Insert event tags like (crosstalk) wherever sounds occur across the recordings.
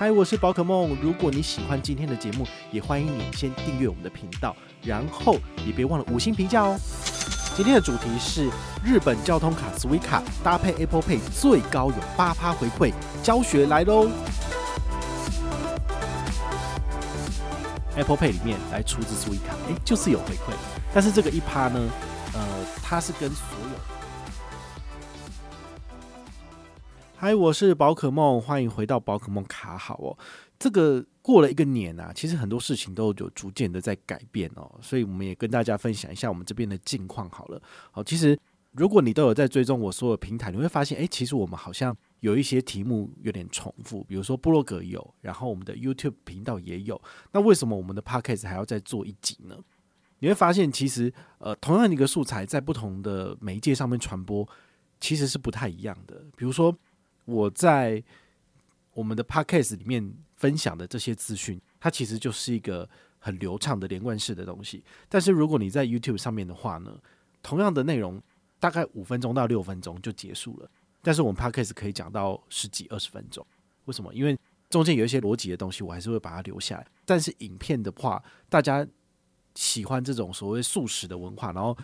嗨，我是宝可梦。如果你喜欢今天的节目，也欢迎你先订阅我们的频道，然后也别忘了五星评价哦。今天的主题是日本交通卡 Suica 搭配 Apple Pay 最高有八趴回馈，教学来喽。Apple Pay 里面来出资 Suica，哎，就是有回馈，但是这个一趴呢，呃，它是跟所有。嗨，我是宝可梦，欢迎回到宝可梦卡好哦。这个过了一个年啊，其实很多事情都有逐渐的在改变哦，所以我们也跟大家分享一下我们这边的近况好了。好，其实如果你都有在追踪我所有平台，你会发现，诶，其实我们好像有一些题目有点重复，比如说部落格有，然后我们的 YouTube 频道也有，那为什么我们的 Podcast 还要再做一集呢？你会发现，其实呃，同样的一个素材在不同的媒介上面传播，其实是不太一样的，比如说。我在我们的 podcast 里面分享的这些资讯，它其实就是一个很流畅的连贯式的东西。但是如果你在 YouTube 上面的话呢，同样的内容大概五分钟到六分钟就结束了，但是我们 podcast 可以讲到十几二十分钟。为什么？因为中间有一些逻辑的东西，我还是会把它留下来。但是影片的话，大家喜欢这种所谓速食的文化，然后。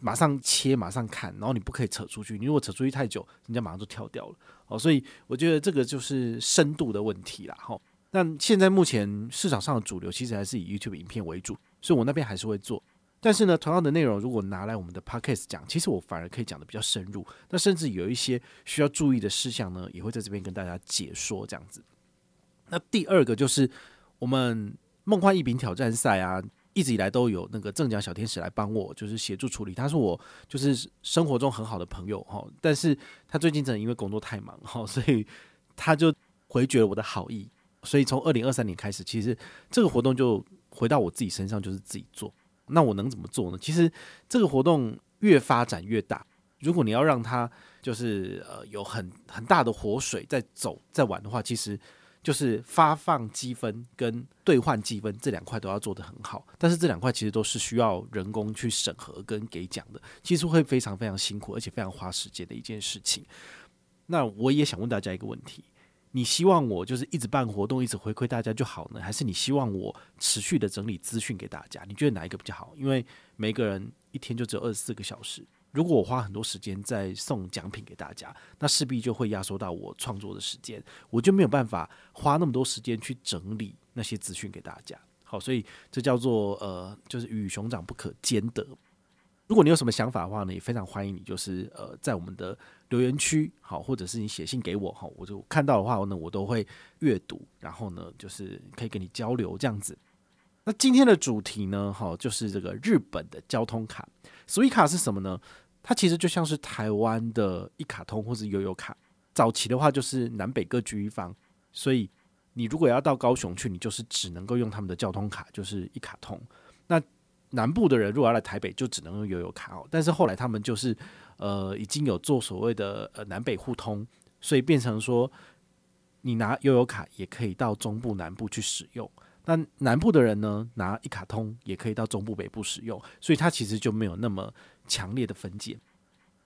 马上切，马上看，然后你不可以扯出去。你如果扯出去太久，人家马上就跳掉了。哦，所以我觉得这个就是深度的问题啦。哈，那现在目前市场上的主流其实还是以 YouTube 影片为主，所以我那边还是会做。但是呢，同样的内容如果拿来我们的 Podcast 讲，其实我反而可以讲得比较深入。那甚至有一些需要注意的事项呢，也会在这边跟大家解说这样子。那第二个就是我们梦幻一品挑战赛啊。一直以来都有那个正奖小天使来帮我，就是协助处理。他是我就是生活中很好的朋友哈，但是他最近真的因为工作太忙哈，所以他就回绝了我的好意。所以从二零二三年开始，其实这个活动就回到我自己身上，就是自己做。那我能怎么做呢？其实这个活动越发展越大，如果你要让它就是呃有很很大的活水在走在玩的话，其实。就是发放积分跟兑换积分这两块都要做得很好，但是这两块其实都是需要人工去审核跟给奖的，其实会非常非常辛苦，而且非常花时间的一件事情。那我也想问大家一个问题：你希望我就是一直办活动，一直回馈大家就好呢，还是你希望我持续的整理资讯给大家？你觉得哪一个比较好？因为每个人一天就只有二十四个小时。如果我花很多时间在送奖品给大家，那势必就会压缩到我创作的时间，我就没有办法花那么多时间去整理那些资讯给大家。好，所以这叫做呃，就是鱼与熊掌不可兼得。如果你有什么想法的话呢，也非常欢迎你，就是呃，在我们的留言区，好，或者是你写信给我，好，我就看到的话呢，我都会阅读，然后呢，就是可以跟你交流这样子。那今天的主题呢，哈，就是这个日本的交通卡，Suica 是什么呢？它其实就像是台湾的一卡通或者悠游卡。早期的话就是南北各居一方，所以你如果要到高雄去，你就是只能够用他们的交通卡，就是一卡通。那南部的人如果要来台北，就只能用悠游卡哦。但是后来他们就是呃已经有做所谓的呃南北互通，所以变成说你拿悠游卡也可以到中部南部去使用。那南部的人呢，拿一卡通也可以到中部北部使用，所以它其实就没有那么强烈的分界。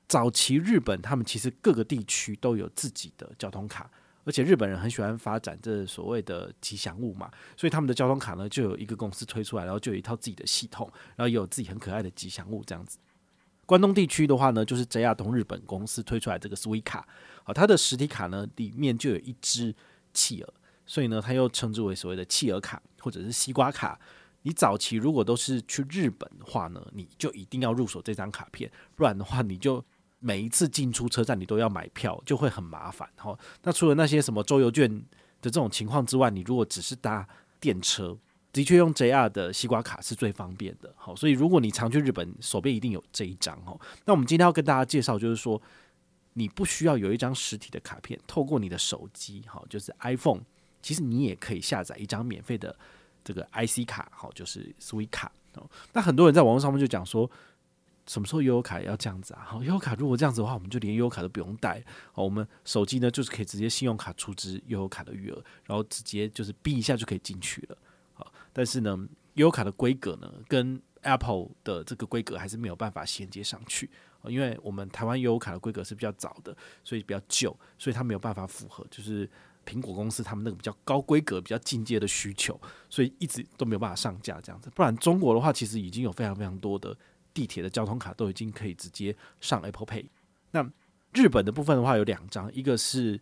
早期日本他们其实各个地区都有自己的交通卡，而且日本人很喜欢发展这所谓的吉祥物嘛，所以他们的交通卡呢就有一个公司推出来，然后就有一套自己的系统，然后也有自己很可爱的吉祥物这样子。关东地区的话呢，就是 JR 东日本公司推出来这个 Suica，好，它的实体卡呢里面就有一只企鹅。所以呢，它又称之为所谓的企鹅卡或者是西瓜卡。你早期如果都是去日本的话呢，你就一定要入手这张卡片，不然的话，你就每一次进出车站你都要买票，就会很麻烦。哈，那除了那些什么周游券的这种情况之外，你如果只是搭电车，的确用 JR 的西瓜卡是最方便的。好，所以如果你常去日本，手边一定有这一张。哈，那我们今天要跟大家介绍，就是说你不需要有一张实体的卡片，透过你的手机，哈，就是 iPhone。其实你也可以下载一张免费的这个 IC 卡，好，就是 Suica 哦。那很多人在网络上面就讲说，什么时候悠游卡要这样子啊？好，悠游卡如果这样子的话，我们就连悠游卡都不用带。好，我们手机呢就是可以直接信用卡储值悠游卡的余额，然后直接就是哔一下就可以进去了。好，但是呢，悠游卡的规格呢，跟 Apple 的这个规格还是没有办法衔接上去。因为我们台湾悠游卡的规格是比较早的，所以比较旧，所以它没有办法符合，就是。苹果公司他们那个比较高规格、比较进阶的需求，所以一直都没有办法上架这样子。不然中国的话，其实已经有非常非常多的地铁的交通卡都已经可以直接上 Apple Pay。那日本的部分的话有两张，一个是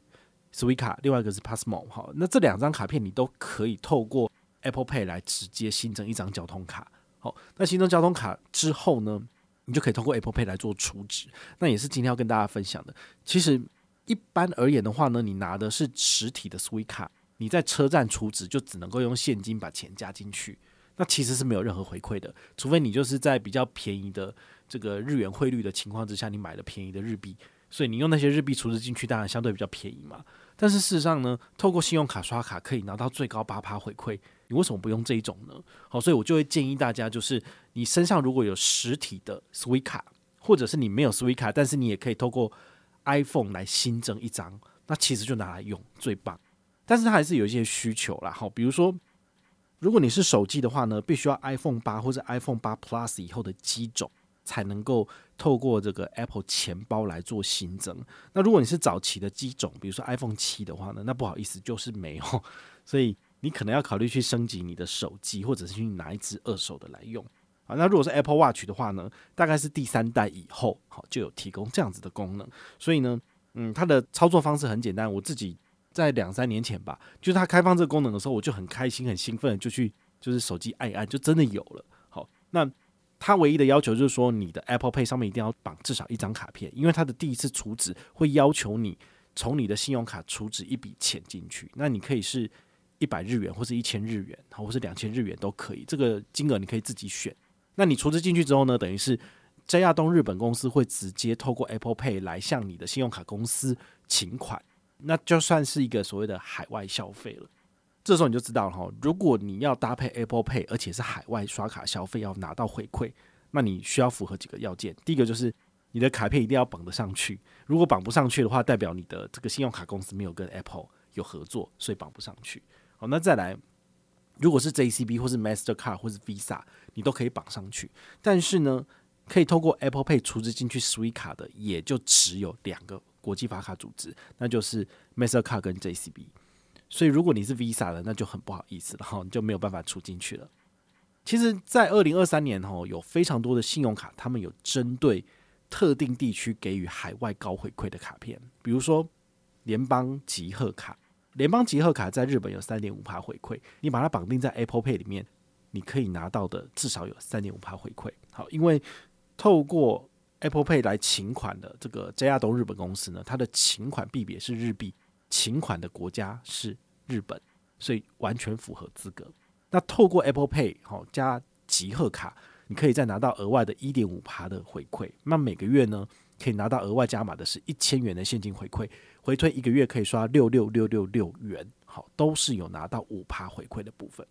Suica，另外一个是 Pasmo。好，那这两张卡片你都可以透过 Apple Pay 来直接新增一张交通卡。好，那新增交通卡之后呢，你就可以通过 Apple Pay 来做储值。那也是今天要跟大家分享的。其实一般而言的话呢，你拿的是实体的 Suica，你在车站储值就只能够用现金把钱加进去，那其实是没有任何回馈的，除非你就是在比较便宜的这个日元汇率的情况之下，你买了便宜的日币。所以你用那些日币储值进去，当然相对比较便宜嘛。但是事实上呢，透过信用卡刷卡可以拿到最高八趴回馈，你为什么不用这一种呢？好，所以我就会建议大家，就是你身上如果有实体的 Suica，或者是你没有 Suica，但是你也可以透过 iPhone 来新增一张，那其实就拿来用最棒。但是它还是有一些需求啦，好，比如说如果你是手机的话呢，必须要 iPhone 八或者 iPhone 八 Plus 以后的机种。才能够透过这个 Apple 钱包来做新增。那如果你是早期的机种，比如说 iPhone 七的话呢，那不好意思，就是没有。(laughs) 所以你可能要考虑去升级你的手机，或者是去拿一支二手的来用。那如果是 Apple Watch 的话呢，大概是第三代以后，好就有提供这样子的功能。所以呢，嗯，它的操作方式很简单。我自己在两三年前吧，就是它开放这个功能的时候，我就很开心、很兴奋，就去就是手机按一按，就真的有了。好，那。它唯一的要求就是说，你的 Apple Pay 上面一定要绑至少一张卡片，因为它的第一次储值会要求你从你的信用卡储值一笔钱进去。那你可以是一百日元，或是一千日元，好或是两千日元都可以。这个金额你可以自己选。那你储值进去之后呢，等于是 JR 东日本公司会直接透过 Apple Pay 来向你的信用卡公司请款，那就算是一个所谓的海外消费了。这时候你就知道了哈，如果你要搭配 Apple Pay，而且是海外刷卡消费要拿到回馈，那你需要符合几个要件。第一个就是你的卡片一定要绑得上去，如果绑不上去的话，代表你的这个信用卡公司没有跟 Apple 有合作，所以绑不上去。好，那再来，如果是 JCB 或是 Mastercard 或是 Visa，你都可以绑上去。但是呢，可以透过 Apple Pay 储值进去 Suica 的，也就只有两个国际发卡组织，那就是 Mastercard 跟 JCB。所以，如果你是 Visa 的，那就很不好意思了哈，你 (laughs) 就没有办法储进去了。其实，在二零二三年哈，有非常多的信用卡，他们有针对特定地区给予海外高回馈的卡片，比如说联邦集贺卡。联邦集贺卡在日本有三点五趴回馈，你把它绑定在 Apple Pay 里面，你可以拿到的至少有三点五趴回馈。好，因为透过 Apple Pay 来请款的这个 JR 东日本公司呢，它的请款币别是日币。请款的国家是日本，所以完全符合资格。那透过 Apple Pay 好加集贺卡，你可以再拿到额外的一点五趴的回馈。那每个月呢，可以拿到额外加码的是一千元的现金回馈，回推一个月可以刷六六六六六元，好，都是有拿到五趴回馈的部分。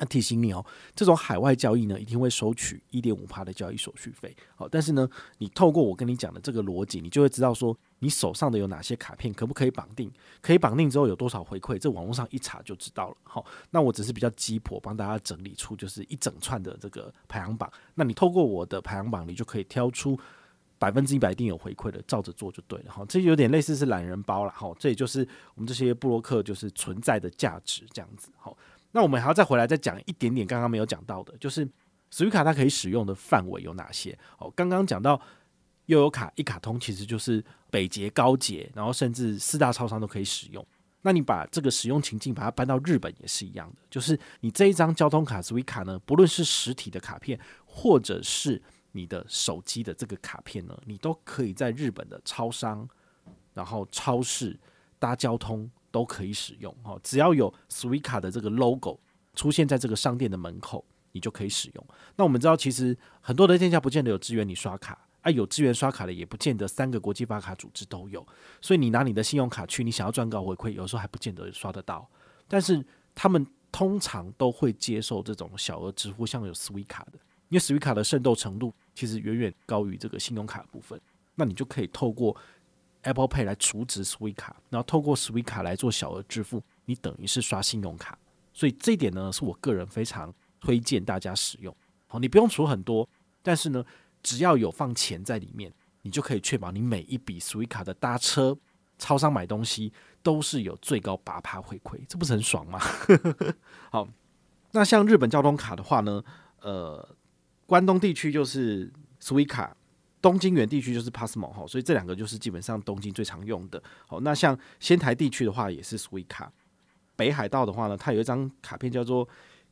那提醒你哦，这种海外交易呢，一定会收取一点五趴的交易手续费。好，但是呢，你透过我跟你讲的这个逻辑，你就会知道说，你手上的有哪些卡片可不可以绑定？可以绑定之后有多少回馈？这网络上一查就知道了。好，那我只是比较鸡婆，帮大家整理出就是一整串的这个排行榜。那你透过我的排行榜，你就可以挑出百分之一百一定有回馈的，照着做就对了。哈，这有点类似是懒人包了。哈，这也就是我们这些布洛克就是存在的价值这样子。好。那我们还要再回来再讲一点点刚刚没有讲到的，就是 Suica 它可以使用的范围有哪些？哦，刚刚讲到悠游卡一卡通其实就是北捷、高捷，然后甚至四大超商都可以使用。那你把这个使用情境把它搬到日本也是一样的，就是你这一张交通卡 Suica 呢，不论是实体的卡片，或者是你的手机的这个卡片呢，你都可以在日本的超商、然后超市搭交通。都可以使用哈，只要有 Suica 的这个 logo 出现在这个商店的门口，你就可以使用。那我们知道，其实很多的店家不见得有支援你刷卡，啊，有支援刷卡的也不见得三个国际发卡组织都有。所以你拿你的信用卡去，你想要赚高回馈，有时候还不见得刷得到。但是他们通常都会接受这种小额支付，像有 Suica 的，因为 Suica 的渗透程度其实远远高于这个信用卡的部分，那你就可以透过。Apple Pay 来储值 Suica，然后透过 Suica 来做小额支付，你等于是刷信用卡，所以这一点呢是我个人非常推荐大家使用。好，你不用储很多，但是呢，只要有放钱在里面，你就可以确保你每一笔 Suica 的搭车、超商买东西都是有最高八趴回馈，这不是很爽吗？(laughs) 好，那像日本交通卡的话呢，呃，关东地区就是 Suica，东京原地区就是 Passmo 哈，所以这两个就是基本上东京最常用的。好，那像仙台地区的话也是 Suica，北海道的话呢，它有一张卡片叫做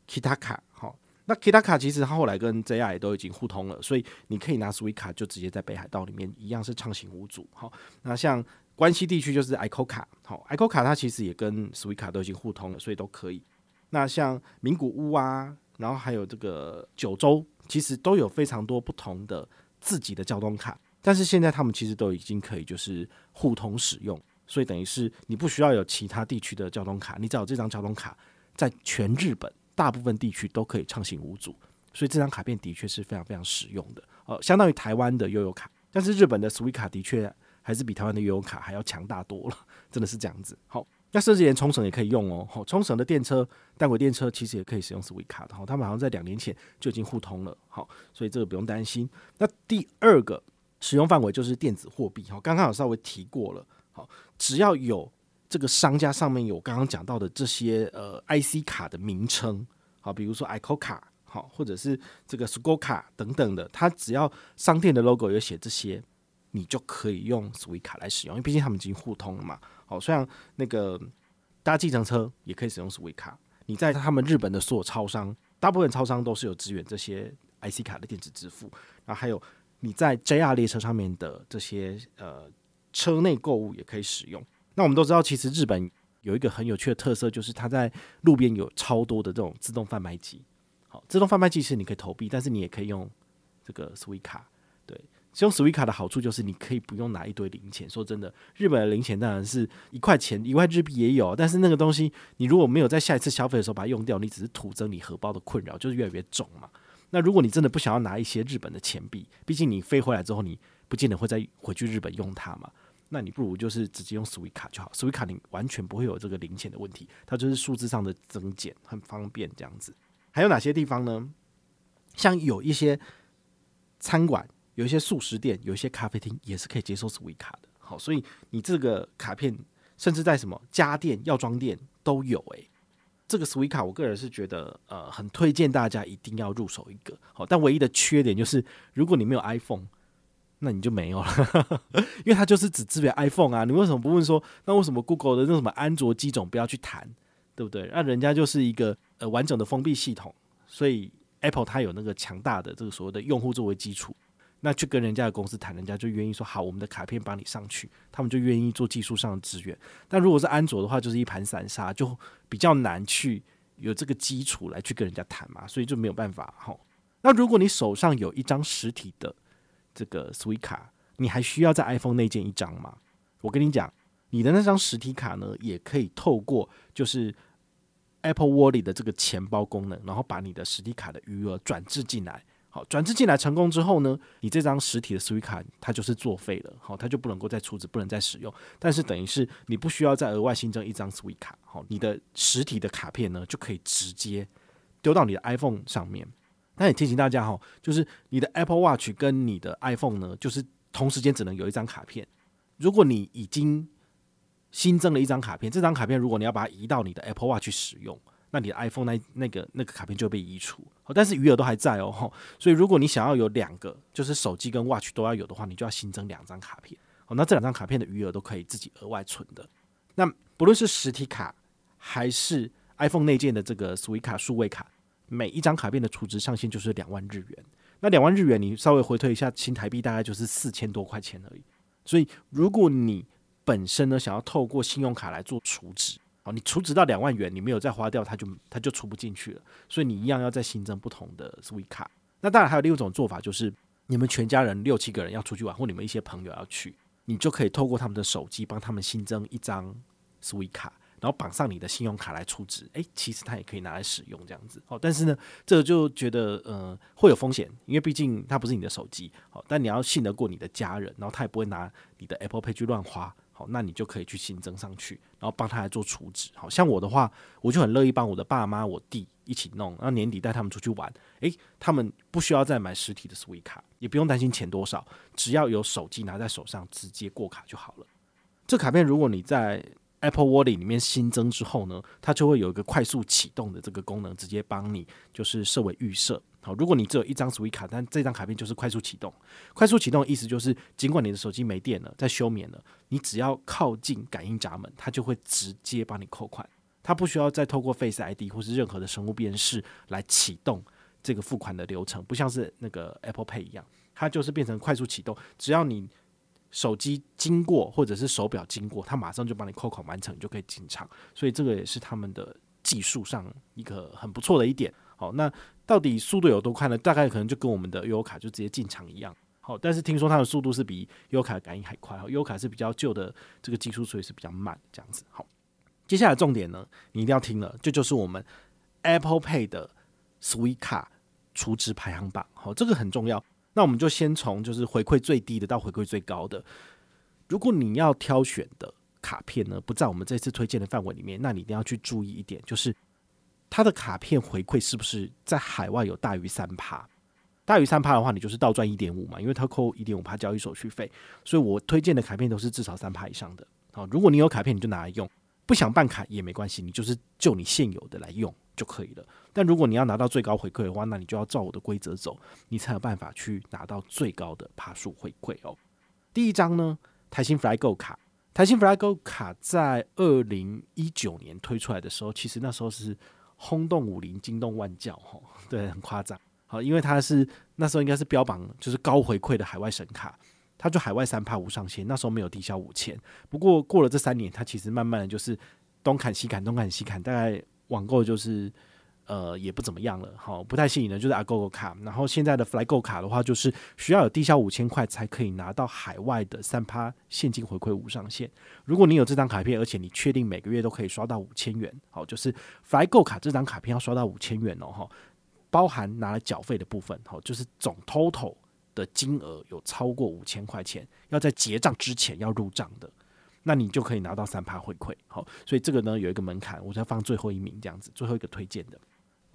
Kitaka 哈。那 Kitaka 其实它后来跟 JR 都已经互通了，所以你可以拿 Suica 就直接在北海道里面一样是畅行无阻。好，那像关西地区就是 ICOCA，好，ICOCA 它其实也跟 Suica 都已经互通了，所以都可以。那像名古屋啊，然后还有这个九州，其实都有非常多不同的自己的交通卡，但是现在他们其实都已经可以就是互通使用，所以等于是你不需要有其他地区的交通卡，你只要有这张交通卡，在全日本。大部分地区都可以畅行无阻，所以这张卡片的确是非常非常实用的。呃，相当于台湾的悠游卡，但是日本的 Suica 的确还是比台湾的悠游卡还要强大多了，真的是这样子。好，那甚至连冲绳也可以用哦。好，冲绳的电车、单轨电车其实也可以使用 Suica 的。好，他们好像在两年前就已经互通了。好，所以这个不用担心。那第二个使用范围就是电子货币。好，刚刚有稍微提过了。好，只要有。这个商家上面有刚刚讲到的这些呃 IC 卡的名称，好，比如说 ICOCA 好，或者是这个 Score 卡等等的，它只要商店的 logo 有写这些，你就可以用 Suica 来使用，因为毕竟他们已经互通了嘛。好，像那个搭计程车也可以使用 Suica，你在他们日本的所有超商，大部分超商都是有支援这些 IC 卡的电子支付，然后还有你在 JR 列车上面的这些呃车内购物也可以使用。那我们都知道，其实日本有一个很有趣的特色，就是它在路边有超多的这种自动贩卖机。好，自动贩卖机是你可以投币，但是你也可以用这个 Suica。使，用 Suica 的好处就是你可以不用拿一堆零钱。说真的，日本的零钱当然是一块钱、一块日币也有，但是那个东西你如果没有在下一次消费的时候把它用掉，你只是徒增你荷包的困扰，就是越来越重嘛。那如果你真的不想要拿一些日本的钱币，毕竟你飞回来之后，你不见得会再回去日本用它嘛。那你不如就是直接用 Suica 就好，Suica 你完全不会有这个零钱的问题，它就是数字上的增减，很方便这样子。还有哪些地方呢？像有一些餐馆、有一些速食店、有一些咖啡厅也是可以接受 Suica 的。好，所以你这个卡片甚至在什么家电、药妆店都有。诶，这个 Suica 我个人是觉得呃很推荐大家一定要入手一个。好，但唯一的缺点就是如果你没有 iPhone。那你就没有了，(laughs) 因为它就是只支援 iPhone 啊。你为什么不问说，那为什么 Google 的那什么安卓机种不要去谈，对不对？那人家就是一个呃完整的封闭系统，所以 Apple 它有那个强大的这个所谓的用户作为基础，那去跟人家的公司谈，人家就愿意说好，我们的卡片帮你上去，他们就愿意做技术上的支援。但如果是安卓的话，就是一盘散沙，就比较难去有这个基础来去跟人家谈嘛，所以就没有办法。哈，那如果你手上有一张实体的。这个 Suica，你还需要在 iPhone 内建一张吗？我跟你讲，你的那张实体卡呢，也可以透过就是 Apple Wallet 的这个钱包功能，然后把你的实体卡的余额转置进来。好，转制进来成功之后呢，你这张实体的 Suica 它就是作废了，好，它就不能够再出值，不能再使用。但是等于是你不需要再额外新增一张 Suica，好，你的实体的卡片呢就可以直接丢到你的 iPhone 上面。那也提醒大家哈，就是你的 Apple Watch 跟你的 iPhone 呢，就是同时间只能有一张卡片。如果你已经新增了一张卡片，这张卡片如果你要把它移到你的 Apple Watch 去使用，那你的 iPhone 那那个那个卡片就会被移除。但是余额都还在哦，所以如果你想要有两个，就是手机跟 Watch 都要有的话，你就要新增两张卡片。好，那这两张卡片的余额都可以自己额外存的。那不论是实体卡还是 iPhone 内建的这个 Suica 数位卡。每一张卡片的储值上限就是两万日元，那两万日元你稍微回推一下新台币，大概就是四千多块钱而已。所以如果你本身呢想要透过信用卡来做储值，哦，你储值到两万元，你没有再花掉，它就它就储不进去了。所以你一样要再新增不同的 Suica。那当然还有另一种做法，就是你们全家人六七个人要出去玩，或你们一些朋友要去，你就可以透过他们的手机帮他们新增一张 Suica。然后绑上你的信用卡来储值，诶，其实它也可以拿来使用这样子。好，但是呢，这个就觉得呃会有风险，因为毕竟它不是你的手机。好，但你要信得过你的家人，然后他也不会拿你的 Apple Pay 去乱花。好，那你就可以去新增上去，然后帮他来做储值。好像我的话，我就很乐意帮我的爸妈、我弟一起弄，然后年底带他们出去玩。诶，他们不需要再买实体的 Suica，也不用担心钱多少，只要有手机拿在手上，直接过卡就好了。这卡片如果你在 Apple Wallet 里面新增之后呢，它就会有一个快速启动的这个功能，直接帮你就是设为预设。好，如果你只有一张储值卡，但这张卡片就是快速启动。快速启动的意思就是，尽管你的手机没电了，在休眠了，你只要靠近感应闸门，它就会直接帮你扣款，它不需要再透过 Face ID 或是任何的生物辨识来启动这个付款的流程，不像是那个 Apple Pay 一样，它就是变成快速启动，只要你。手机经过或者是手表经过，它马上就帮你扣款完成，你就可以进场。所以这个也是他们的技术上一个很不错的一点。好，那到底速度有多快呢？大概可能就跟我们的优卡就直接进场一样。好，但是听说它的速度是比优卡感应还快。悠游卡是比较旧的这个技术，所以是比较慢这样子。好，接下来重点呢，你一定要听了，这就是我们 Apple Pay 的 Swiss 卡储值排行榜。好，这个很重要。那我们就先从就是回馈最低的到回馈最高的。如果你要挑选的卡片呢，不在我们这次推荐的范围里面，那你一定要去注意一点，就是它的卡片回馈是不是在海外有大于三趴？大于三趴的话，你就是倒赚一点五嘛，因为它扣一点五趴交易手续费。所以我推荐的卡片都是至少三趴以上的。好，如果你有卡片，你就拿来用；不想办卡也没关系，你就是就你现有的来用就可以了。但如果你要拿到最高回馈的话，那你就要照我的规则走，你才有办法去拿到最高的趴数回馈哦。第一张呢，台新 FlyGo 卡，台新 FlyGo 卡在二零一九年推出来的时候，其实那时候是轰动武林、惊动万教，吼，(laughs) 对，很夸张。好，因为它是那时候应该是标榜就是高回馈的海外神卡，它就海外三趴无上限，那时候没有低消五千。不过过了这三年，它其实慢慢的就是东砍西砍，东砍西砍，大概网购就是。呃，也不怎么样了，好，不太吸引人，就是 Agogo 卡。然后现在的 FlyGo 卡的话，就是需要有低消五千块才可以拿到海外的三趴现金回馈无上限。如果你有这张卡片，而且你确定每个月都可以刷到五千元，好，就是 FlyGo 卡这张卡片要刷到五千元哦，哈，包含拿来缴费的部分，好，就是总 total 的金额有超过五千块钱，要在结账之前要入账的，那你就可以拿到三趴回馈，好，所以这个呢有一个门槛，我才放最后一名这样子，最后一个推荐的。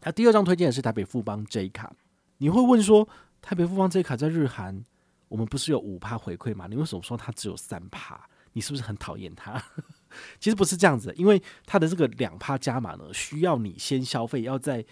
那、第二张推荐的是台北富邦 J 卡，你会问说，台北富邦 J 卡在日韩，我们不是有五趴回馈吗？你为什么说它只有三趴？你是不是很讨厌它？(laughs) 其实不是这样子，因为它的这个两趴加码呢，需要你先消费，要在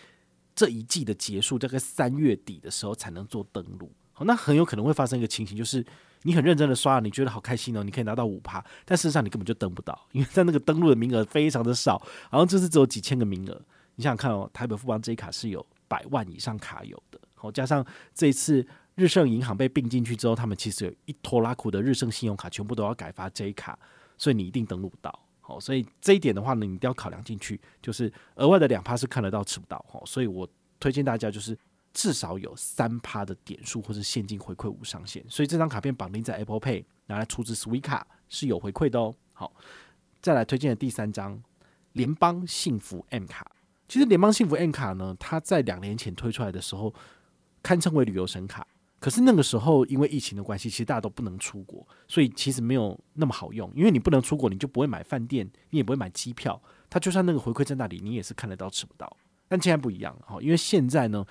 这一季的结束，大概三月底的时候才能做登录。好，那很有可能会发生一个情形，就是你很认真的刷，你觉得好开心哦，你可以拿到五趴，但事实上你根本就登不到，因为在那个登录的名额非常的少，好像就是只有几千个名额。你想想看哦，台北富邦 J 卡是有百万以上卡友的，好，加上这一次日盛银行被并进去之后，他们其实有一拖拉库的日盛信用卡全部都要改发 J 卡，所以你一定登录不到，好，所以这一点的话呢，你一定要考量进去，就是额外的两趴是看得到吃不到，哈，所以我推荐大家就是至少有三趴的点数或是现金回馈无上限，所以这张卡片绑定在 Apple Pay 拿来出资 Swiss 卡是有回馈的哦，好，再来推荐的第三张联邦幸福 M 卡。其实联邦幸福 N 卡呢，它在两年前推出来的时候，堪称为旅游神卡。可是那个时候因为疫情的关系，其实大家都不能出国，所以其实没有那么好用。因为你不能出国，你就不会买饭店，你也不会买机票。它就算那个回馈在那里，你也是看得到吃不到。但现在不一样哈，因为现在呢，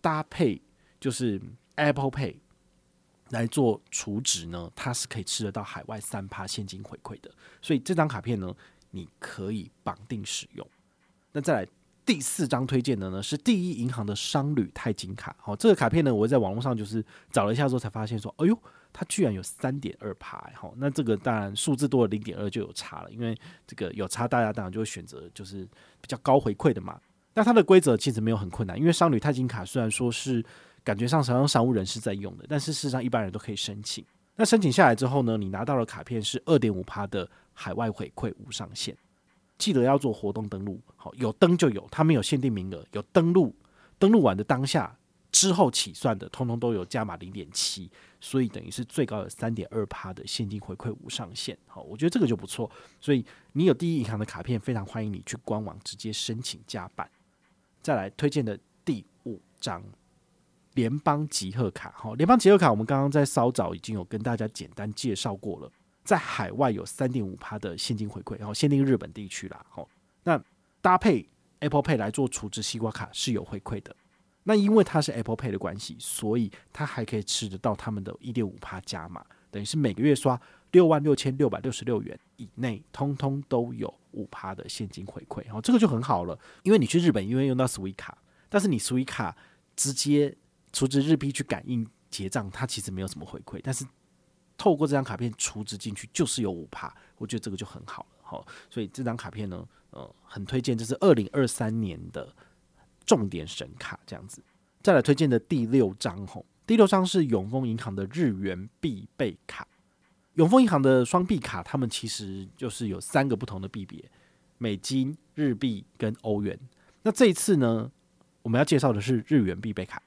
搭配就是 Apple Pay 来做储值呢，它是可以吃得到海外三趴现金回馈的。所以这张卡片呢，你可以绑定使用。那再来。第四张推荐的呢是第一银行的商旅钛金卡，好，这个卡片呢，我在网络上就是找了一下之后才发现说，哎呦，它居然有三点二趴，好，那这个当然数字多了零点二就有差了，因为这个有差，大家当然就会选择就是比较高回馈的嘛。那它的规则其实没有很困难，因为商旅钛金卡虽然说是感觉上是让商务人士在用的，但是事实上一般人都可以申请。那申请下来之后呢，你拿到的卡片是二点五趴的海外回馈无上限。记得要做活动登录，好，有登就有，它没有限定名额，有登录，登录完的当下之后起算的，通通都有加码零点七，所以等于是最高有三点二趴的现金回馈无上限，好，我觉得这个就不错，所以你有第一银行的卡片，非常欢迎你去官网直接申请加办。再来推荐的第五张联邦集贺卡，好，联邦集贺卡我们刚刚在稍早已经有跟大家简单介绍过了。在海外有三点五趴的现金回馈，然后限定日本地区啦。好，那搭配 Apple Pay 来做储值西瓜卡是有回馈的。那因为它是 Apple Pay 的关系，所以它还可以吃得到他们的一点五趴加码，等于是每个月刷六万六千六百六十六元以内，通通都有五趴的现金回馈，哦，这个就很好了，因为你去日本因为用到 Suica 卡，但是你 Suica 卡直接储值日币去感应结账，它其实没有什么回馈，但是透过这张卡片储值进去就是有五趴，我觉得这个就很好了，好，所以这张卡片呢，呃，很推荐，这是二零二三年的重点神卡这样子。再来推荐的第六张，吼，第六张是永丰银行的日元必备卡。永丰银行的双币卡，他们其实就是有三个不同的币别：美金、日币跟欧元。那这一次呢，我们要介绍的是日元必备卡。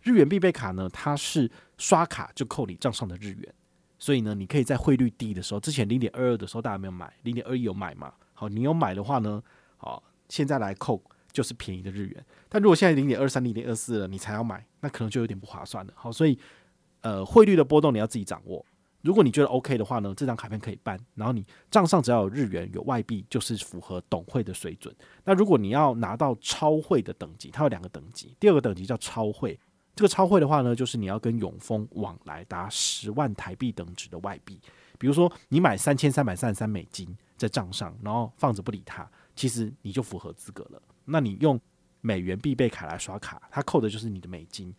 日元必备卡呢，它是刷卡就扣你账上的日元，所以呢，你可以在汇率低的时候，之前零点二二的时候大家没有买？零点二一有买吗？好，你有买的话呢，好，现在来扣就是便宜的日元。但如果现在零点二三、零点二四了，你才要买，那可能就有点不划算了。好，所以呃，汇率的波动你要自己掌握。如果你觉得 OK 的话呢，这张卡片可以办。然后你账上只要有日元、有外币，就是符合董会的水准。那如果你要拿到超汇的等级，它有两个等级。第二个等级叫超汇，这个超汇的话呢，就是你要跟永丰往来达十万台币等值的外币。比如说你买三千三百三十三美金在账上，然后放着不理它，其实你就符合资格了。那你用美元必备卡来刷卡，它扣的就是你的美金。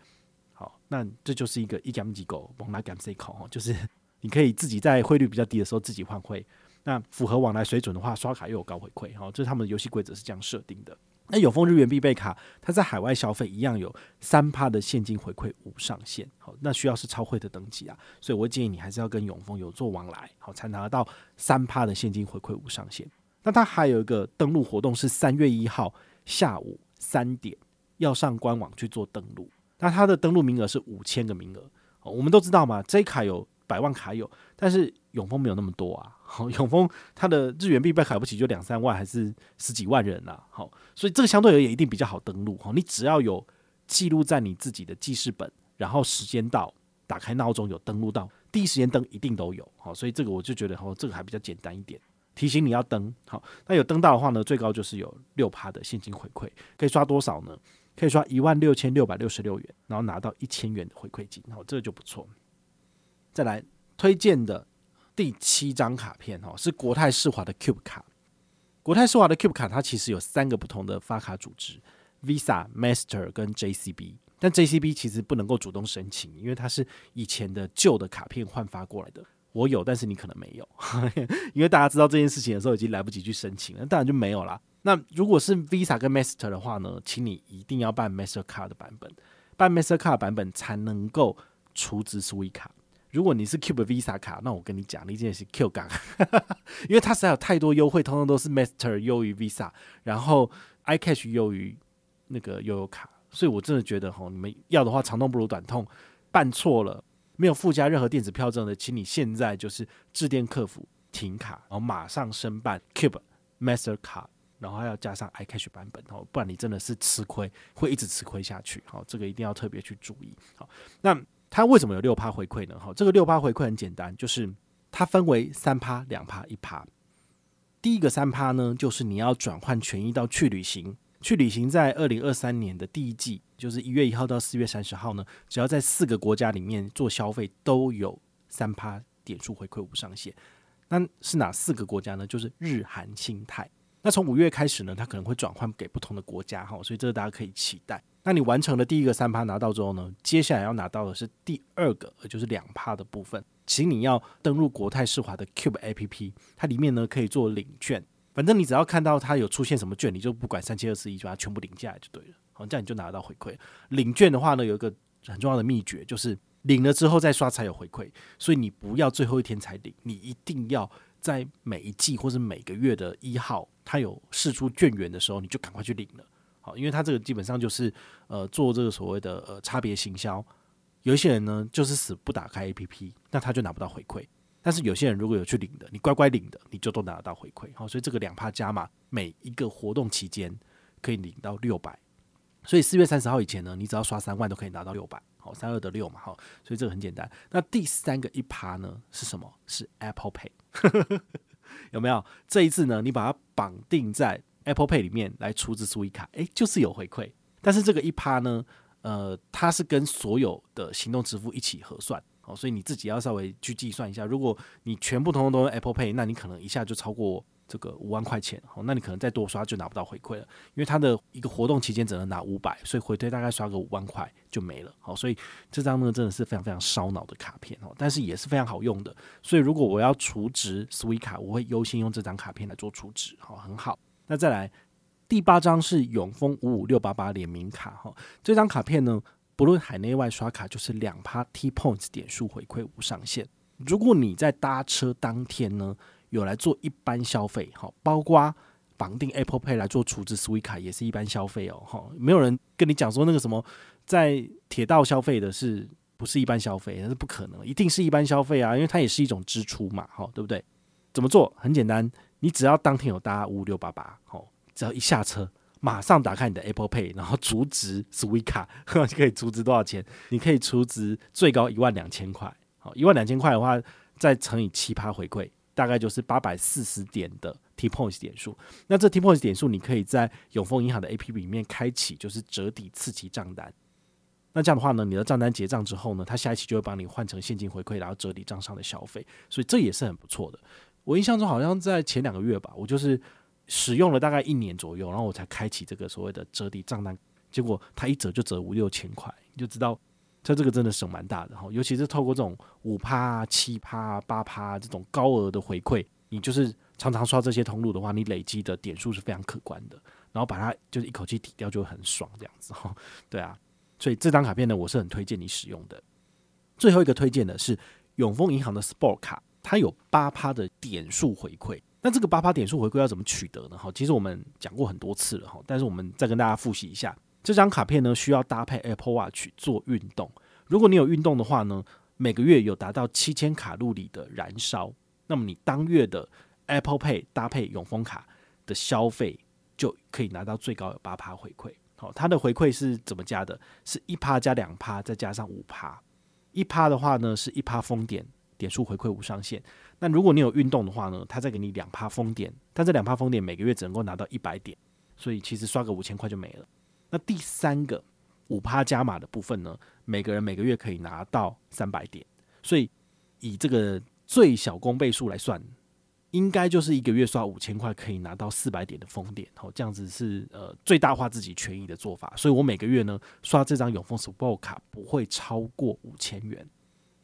好，那这就是一个一减几狗往来减 C 口哈，就是。你可以自己在汇率比较低的时候自己换汇，那符合往来水准的话，刷卡又有高回馈，好，这是他们的游戏规则是这样设定的。那永丰日元必备卡，它在海外消费一样有三趴的现金回馈无上限，好，那需要是超会的等级啊，所以我建议你还是要跟永丰有做往来，好，才拿到三趴的现金回馈无上限。那它还有一个登录活动是三月一号下午三点要上官网去做登录，那它的登录名额是五千个名额，我们都知道嘛，这卡有。百万卡有，但是永丰没有那么多啊。(laughs) 好，永丰它的日元币被卡不起就两三万，还是十几万人啊。好，所以这个相对而言一定比较好登录。哈，你只要有记录在你自己的记事本，然后时间到，打开闹钟有登录到，第一时间登一定都有。好，所以这个我就觉得哦，这个还比较简单一点。提醒你要登，好，那有登到的话呢，最高就是有六趴的现金回馈，可以刷多少呢？可以刷一万六千六百六十六元，然后拿到一千元的回馈金。好，这个就不错。再来推荐的第七张卡片哦，是国泰世华的 Cube 卡。国泰世华的 Cube 卡，它其实有三个不同的发卡组织：Visa、Master 跟 JCB。但 JCB 其实不能够主动申请，因为它是以前的旧的卡片换发过来的。我有，但是你可能没有，(laughs) 因为大家知道这件事情的时候已经来不及去申请了，当然就没有啦。那如果是 Visa 跟 Master 的话呢，请你一定要办 Master Card 的版本，办 Master Card 版本才能够储值 Suica。如果你是 Cube Visa 卡，那我跟你讲，你真的是 Q 港，(laughs) 因为它实在有太多优惠，通通都是 Master 优于 Visa，然后 iCash 优于那个悠游卡，所以我真的觉得吼，你们要的话长痛不如短痛，办错了没有附加任何电子票证的，请你现在就是致电客服停卡，然后马上申办 Cube Master 卡，然后还要加上 iCash 版本哦，不然你真的是吃亏，会一直吃亏下去。好，这个一定要特别去注意。好，那。它为什么有六趴回馈呢？哈，这个六趴回馈很简单，就是它分为三趴、两趴、一趴。第一个三趴呢，就是你要转换权益到去旅行，去旅行在二零二三年的第一季，就是一月一号到四月三十号呢，只要在四个国家里面做消费，都有三趴点数回馈无上限。那是哪四个国家呢？就是日韩新泰。那从五月开始呢，它可能会转换给不同的国家哈，所以这个大家可以期待。那你完成了第一个三趴拿到之后呢，接下来要拿到的是第二个，也就是两趴的部分，请你要登录国泰世华的 Cube APP，它里面呢可以做领券，反正你只要看到它有出现什么券，你就不管三七二十一，就把它全部领下来就对了。好，这样你就拿得到回馈。领券的话呢，有一个很重要的秘诀，就是领了之后再刷才有回馈，所以你不要最后一天才领，你一定要。在每一季或是每个月的一号，他有释出券源的时候，你就赶快去领了。好，因为他这个基本上就是呃做这个所谓的呃差别行销。有一些人呢就是死不打开 APP，那他就拿不到回馈。但是有些人如果有去领的，你乖乖领的，你就都拿得到回馈。好，所以这个两趴加码，每一个活动期间可以领到六百。所以四月三十号以前呢，你只要刷三万都可以拿到六百。好，三二得六嘛，好，所以这个很简单。那第三个一趴呢是什么？是 Apple Pay，(laughs) 有没有？这一次呢，你把它绑定在 Apple Pay 里面来出资注一卡，诶、欸，就是有回馈。但是这个一趴呢，呃，它是跟所有的行动支付一起核算哦，所以你自己要稍微去计算一下。如果你全部通通都用 Apple Pay，那你可能一下就超过这个五万块钱，好，那你可能再多刷就拿不到回馈了，因为它的一个活动期间只能拿五百，所以回推大概刷个五万块就没了，好，所以这张呢真的是非常非常烧脑的卡片哦，但是也是非常好用的，所以如果我要储值 Sweet 卡，我会优先用这张卡片来做储值，好，很好。那再来第八张是永丰五五六八八联名卡，哈，这张卡片呢，不论海内外刷卡就是两趴 T Points 点数回馈无上限，如果你在搭车当天呢，有来做一般消费，哈，包括绑定 Apple Pay 来做储值，Sweet 卡也是一般消费哦，哈，没有人跟你讲说那个什么在铁道消费的是不是一般消费，那是不可能，一定是一般消费啊，因为它也是一种支出嘛，哈，对不对？怎么做？很简单，你只要当天有搭五六八八，哦，只要一下车，马上打开你的 Apple Pay，然后储值 Sweet 卡，(laughs) 可以储值多少钱？你可以储值最高一万两千块，好，一万两千块的话，再乘以七趴回馈。大概就是八百四十点的 T Points 点数，那这 T Points 点数你可以在永丰银行的 A P P 里面开启，就是折抵次期账单。那这样的话呢，你的账单结账之后呢，它下一期就会帮你换成现金回馈，然后折抵账上的消费，所以这也是很不错的。我印象中好像在前两个月吧，我就是使用了大概一年左右，然后我才开启这个所谓的折抵账单，结果它一折就折五六千块，你就知道。它这个真的省蛮大的哈，尤其是透过这种五趴、七趴、八趴这种高额的回馈，你就是常常刷这些通路的话，你累积的点数是非常可观的。然后把它就是一口气抵掉，就很爽这样子哈。对啊，所以这张卡片呢，我是很推荐你使用的。最后一个推荐的是永丰银行的 Sport 卡，它有八趴的点数回馈。那这个八趴点数回馈要怎么取得呢？哈，其实我们讲过很多次了哈，但是我们再跟大家复习一下。这张卡片呢，需要搭配 Apple Watch 做运动。如果你有运动的话呢，每个月有达到七千卡路里的燃烧，那么你当月的 Apple Pay 搭配永丰卡的消费就可以拿到最高有八趴回馈。好，它的回馈是怎么加的？是一趴加两趴，再加上五趴。一趴的话呢，是一趴封点点数回馈无上限。那如果你有运动的话呢，它再给你两趴封点，但这两趴封点每个月只能够拿到一百点，所以其实刷个五千块就没了。那第三个五趴加码的部分呢，每个人每个月可以拿到三百点，所以以这个最小公倍数来算，应该就是一个月刷五千块可以拿到四百点的封点，好，这样子是呃最大化自己权益的做法。所以我每个月呢刷这张永丰 Sport 卡不会超过五千元，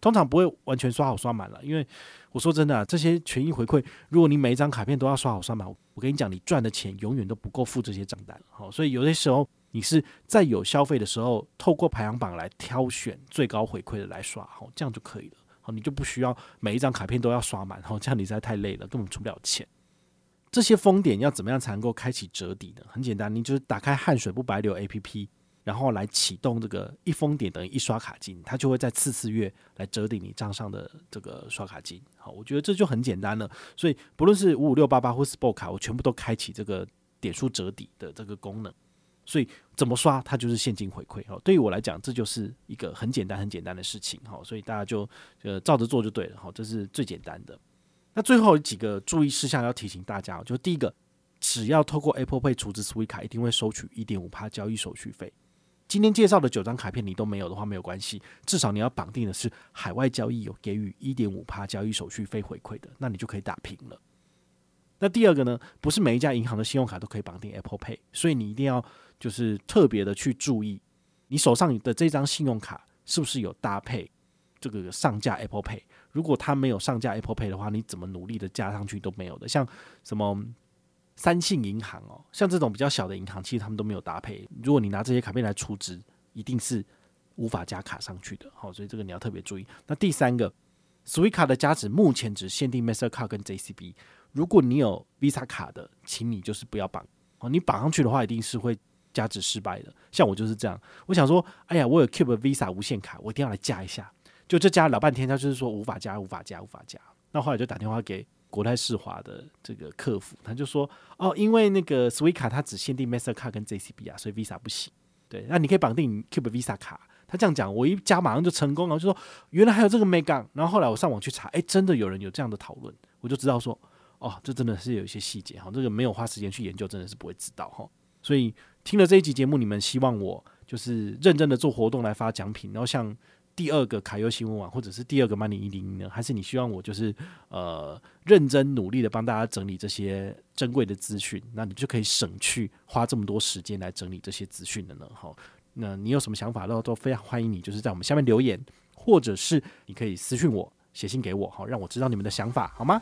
通常不会完全刷好刷满了，因为我说真的啊，这些权益回馈，如果你每一张卡片都要刷好刷满，我跟你讲，你赚的钱永远都不够付这些账单，好，所以有些时候。你是在有消费的时候，透过排行榜来挑选最高回馈的来刷，好，这样就可以了。好，你就不需要每一张卡片都要刷满，好，这样你实在太累了，根本出不了钱。这些封点要怎么样才能够开启折抵呢？很简单，你就是打开汗水不白流 APP，然后来启动这个一封点等于一刷卡金，它就会在次次月来折抵你账上的这个刷卡金。好，我觉得这就很简单了。所以不论是五五六八八或 Sport 卡，我全部都开启这个点数折抵的这个功能。所以怎么刷它就是现金回馈哈，对于我来讲这就是一个很简单很简单的事情哈，所以大家就呃照着做就对了哈，这是最简单的。那最后几个注意事项要提醒大家，就第一个，只要透过 Apple Pay 储值 Sweet 卡，一定会收取一点五趴交易手续费。今天介绍的九张卡片你都没有的话没有关系，至少你要绑定的是海外交易有给予一点五趴交易手续费回馈的，那你就可以打平了。那第二个呢，不是每一家银行的信用卡都可以绑定 Apple Pay，所以你一定要。就是特别的去注意，你手上的这张信用卡是不是有搭配这个上架 Apple Pay？如果它没有上架 Apple Pay 的话，你怎么努力的加上去都没有的。像什么三信银行哦，像这种比较小的银行，其实他们都没有搭配。如果你拿这些卡片来储值，一定是无法加卡上去的。好，所以这个你要特别注意。那第三个，Sweet 卡的加值目前只限定 Mastercard 跟 JCB。如果你有 Visa 卡的，请你就是不要绑哦。你绑上去的话，一定是会。加值失败的，像我就是这样。我想说，哎呀，我有 Cube Visa 无限卡，我一定要来加一下。就这加了老半天，他就是说无法加，无法加，无法加。那后来就打电话给国泰世华的这个客服，他就说，哦，因为那个 Sweet 卡它只限定 Mastercard 跟 JCB 啊，所以 Visa 不行。对，那你可以绑定 Cube Visa 卡。他这样讲，我一加马上就成功了，就说原来还有这个美港。然后后来我上网去查，哎，真的有人有这样的讨论，我就知道说，哦，这真的是有一些细节哈，这个没有花时间去研究，真的是不会知道哈。所以听了这一集节目，你们希望我就是认真的做活动来发奖品，然后像第二个卡优新闻网，或者是第二个 Money 一零一呢？还是你希望我就是呃认真努力的帮大家整理这些珍贵的资讯？那你就可以省去花这么多时间来整理这些资讯的呢？好，那你有什么想法都都非常欢迎你，就是在我们下面留言，或者是你可以私信我，写信给我，好，让我知道你们的想法，好吗？